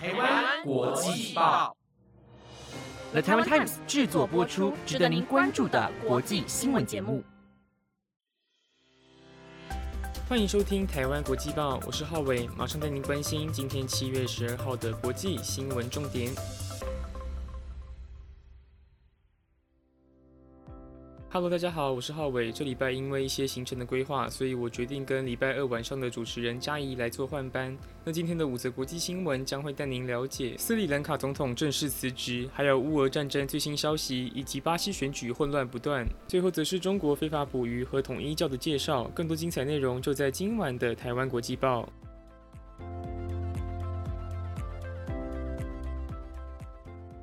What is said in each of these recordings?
台湾国际报，The Taiwan Times 制作播出，值得您关注的国际新闻节目。欢迎收听台湾国际报，我是浩伟，马上带您关心今天七月十二号的国际新闻重点。Hello，大家好，我是浩伟。这礼拜因为一些行程的规划，所以我决定跟礼拜二晚上的主持人嘉怡来做换班。那今天的五则国际新闻将会带您了解斯里兰卡总统正式辞职，还有乌俄战争最新消息，以及巴西选举混乱不断。最后则是中国非法捕鱼和统一教的介绍。更多精彩内容就在今晚的台湾国际报。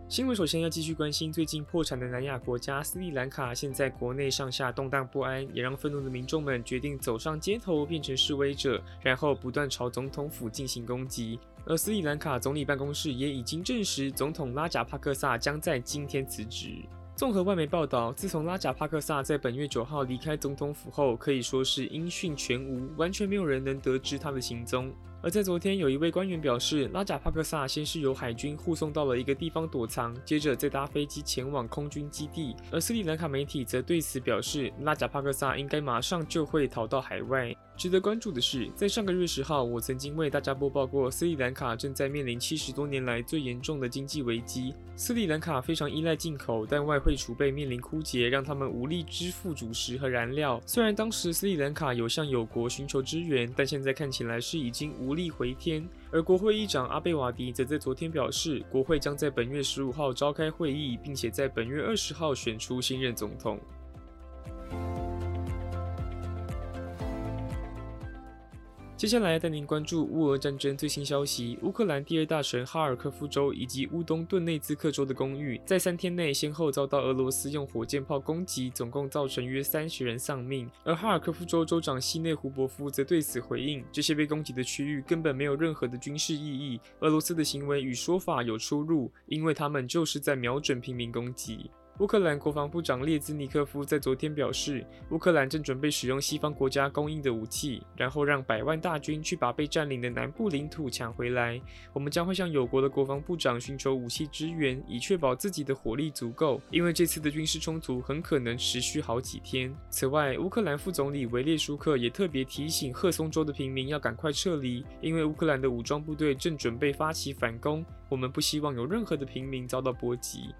新闻首先要继续关心最近破产的南亚国家斯里兰卡，现在国内上下动荡不安，也让愤怒的民众们决定走上街头，变成示威者，然后不断朝总统府进行攻击。而斯里兰卡总理办公室也已经证实，总统拉贾帕克萨将在今天辞职。综合外媒报道，自从拉贾帕克萨在本月九号离开总统府后，可以说是音讯全无，完全没有人能得知他的行踪。而在昨天，有一位官员表示，拉贾帕克萨先是由海军护送到了一个地方躲藏，接着再搭飞机前往空军基地。而斯里兰卡媒体则对此表示，拉贾帕克萨应该马上就会逃到海外。值得关注的是，在上个月十号，我曾经为大家播报过，斯里兰卡正在面临七十多年来最严重的经济危机。斯里兰卡非常依赖进口，但外汇储备面临枯竭，让他们无力支付主食和燃料。虽然当时斯里兰卡有向友国寻求支援，但现在看起来是已经无。力回天，而国会议长阿贝瓦迪则在昨天表示，国会将在本月十五号召开会议，并且在本月二十号选出新任总统。接下来带您关注乌俄战争最新消息。乌克兰第二大城哈尔科夫州以及乌东顿内兹克州的公寓，在三天内先后遭到俄罗斯用火箭炮攻击，总共造成约三十人丧命。而哈尔科夫州州长西内胡伯夫则对此回应：这些被攻击的区域根本没有任何的军事意义，俄罗斯的行为与说法有出入，因为他们就是在瞄准平民攻击。乌克兰国防部长列兹尼科夫在昨天表示，乌克兰正准备使用西方国家供应的武器，然后让百万大军去把被占领的南部领土抢回来。我们将会向友国的国防部长寻求武器支援，以确保自己的火力足够，因为这次的军事冲突很可能持续好几天。此外，乌克兰副总理维列舒克也特别提醒赫松州的平民要赶快撤离，因为乌克兰的武装部队正准备发起反攻。我们不希望有任何的平民遭到波及。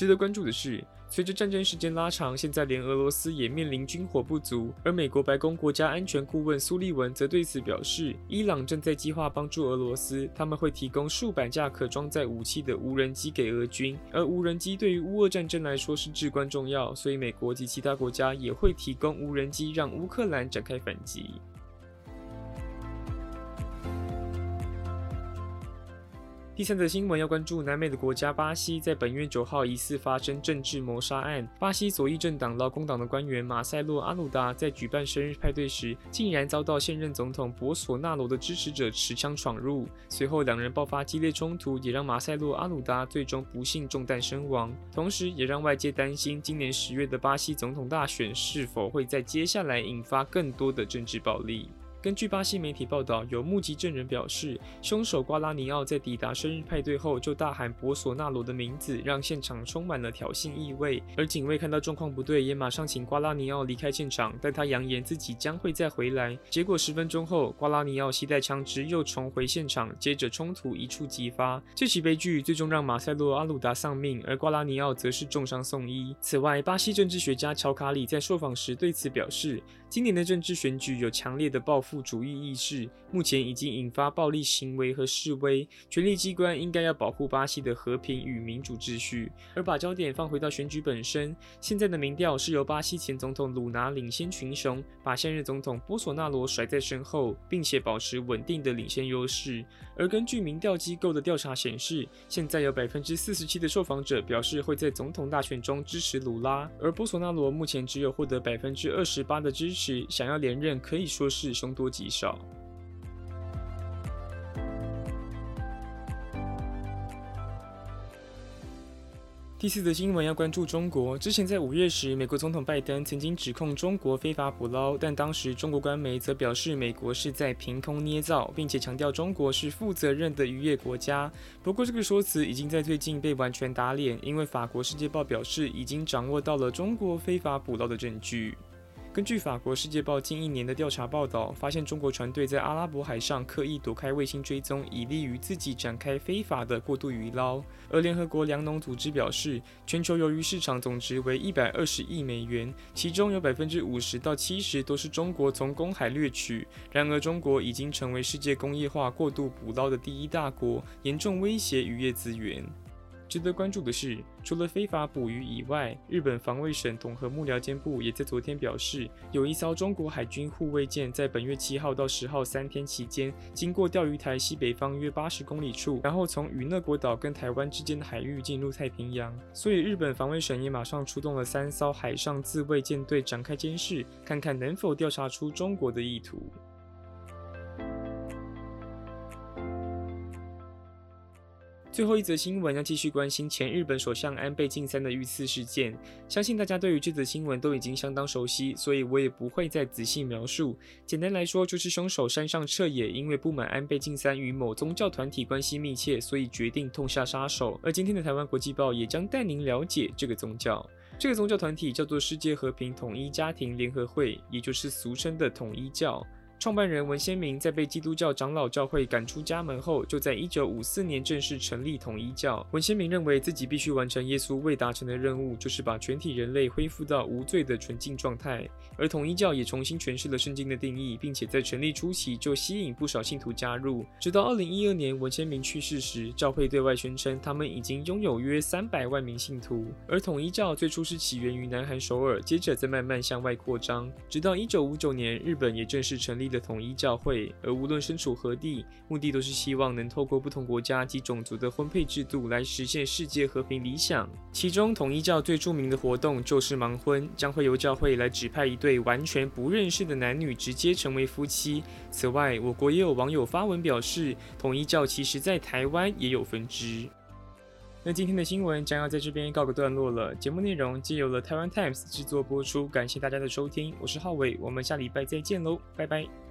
值得关注的是，随着战争时间拉长，现在连俄罗斯也面临军火不足。而美国白宫国家安全顾问苏利文则对此表示，伊朗正在计划帮助俄罗斯，他们会提供数百架可装载武器的无人机给俄军。而无人机对于乌俄战争来说是至关重要，所以美国及其他国家也会提供无人机，让乌克兰展开反击。第三则新闻要关注南美的国家巴西，在本月九号疑似发生政治谋杀案。巴西左翼政党劳工党的官员马塞洛·阿鲁达在举办生日派对时，竟然遭到现任总统博索纳罗的支持者持枪闯入，随后两人爆发激烈冲突，也让马塞洛·阿鲁达最终不幸中弹身亡。同时，也让外界担心今年十月的巴西总统大选是否会在接下来引发更多的政治暴力。根据巴西媒体报道，有目击证人表示，凶手瓜拉尼奥在抵达生日派对后就大喊博索纳罗的名字，让现场充满了挑衅意味。而警卫看到状况不对，也马上请瓜拉尼奥离开现场，但他扬言自己将会再回来。结果十分钟后，瓜拉尼奥携带枪支又重回现场，接着冲突一触即发。这起悲剧最终让马塞洛·阿鲁达丧命，而瓜拉尼奥则是重伤送医。此外，巴西政治学家乔卡里在受访时对此表示，今年的政治选举有强烈的报复。主义意识目前已经引发暴力行为和示威，权力机关应该要保护巴西的和平与民主秩序，而把焦点放回到选举本身。现在的民调是由巴西前总统鲁拿领先群雄，把现任总统波索纳罗甩在身后，并且保持稳定的领先优势。而根据民调机构的调查显示，现在有百分之四十七的受访者表示会在总统大选中支持鲁拉，而波索纳罗目前只有获得百分之二十八的支持，想要连任可以说是凶。多极少。第四则新闻要关注中国。之前在五月时，美国总统拜登曾经指控中国非法捕捞，但当时中国官媒则表示美国是在凭空捏造，并且强调中国是负责任的渔业国家。不过，这个说辞已经在最近被完全打脸，因为法国《世界报》表示已经掌握到了中国非法捕捞的证据。根据法国《世界报》近一年的调查报道，发现中国船队在阿拉伯海上刻意躲开卫星追踪，以利于自己展开非法的过度渔捞。而联合国粮农组织表示，全球鱿鱼市场总值为一百二十亿美元，其中有百分之五十到七十都是中国从公海掠取。然而，中国已经成为世界工业化过度捕捞的第一大国，严重威胁渔业资源。值得关注的是，除了非法捕鱼以外，日本防卫省统合幕僚监部也在昨天表示，有一艘中国海军护卫舰在本月七号到十号三天期间，经过钓鱼台西北方约八十公里处，然后从与那国岛跟台湾之间的海域进入太平洋。所以，日本防卫省也马上出动了三艘海上自卫舰队展开监视，看看能否调查出中国的意图。最后一则新闻要继续关心前日本首相安倍晋三的遇刺事件，相信大家对于这则新闻都已经相当熟悉，所以我也不会再仔细描述。简单来说，就是凶手山上彻也因为不满安倍晋三与某宗教团体关系密切，所以决定痛下杀手。而今天的台湾国际报也将带您了解这个宗教。这个宗教团体叫做世界和平统一家庭联合会，也就是俗称的统一教。创办人文先明在被基督教长老教会赶出家门后，就在一九五四年正式成立统一教。文先明认为自己必须完成耶稣未达成的任务，就是把全体人类恢复到无罪的纯净状态。而统一教也重新诠释了圣经的定义，并且在成立初期就吸引不少信徒加入。直到二零一二年文先明去世时，教会对外宣称他们已经拥有约三百万名信徒。而统一教最初是起源于南韩首尔，接着再慢慢向外扩张，直到一九五九年，日本也正式成立。的统一教会，而无论身处何地，目的都是希望能透过不同国家及种族的婚配制度来实现世界和平理想。其中，统一教最著名的活动就是盲婚，将会由教会来指派一对完全不认识的男女直接成为夫妻。此外，我国也有网友发文表示，统一教其实在台湾也有分支。那今天的新闻将要在这边告个段落了。节目内容皆由了台湾 Times 制作播出，感谢大家的收听，我是浩伟，我们下礼拜再见喽，拜拜。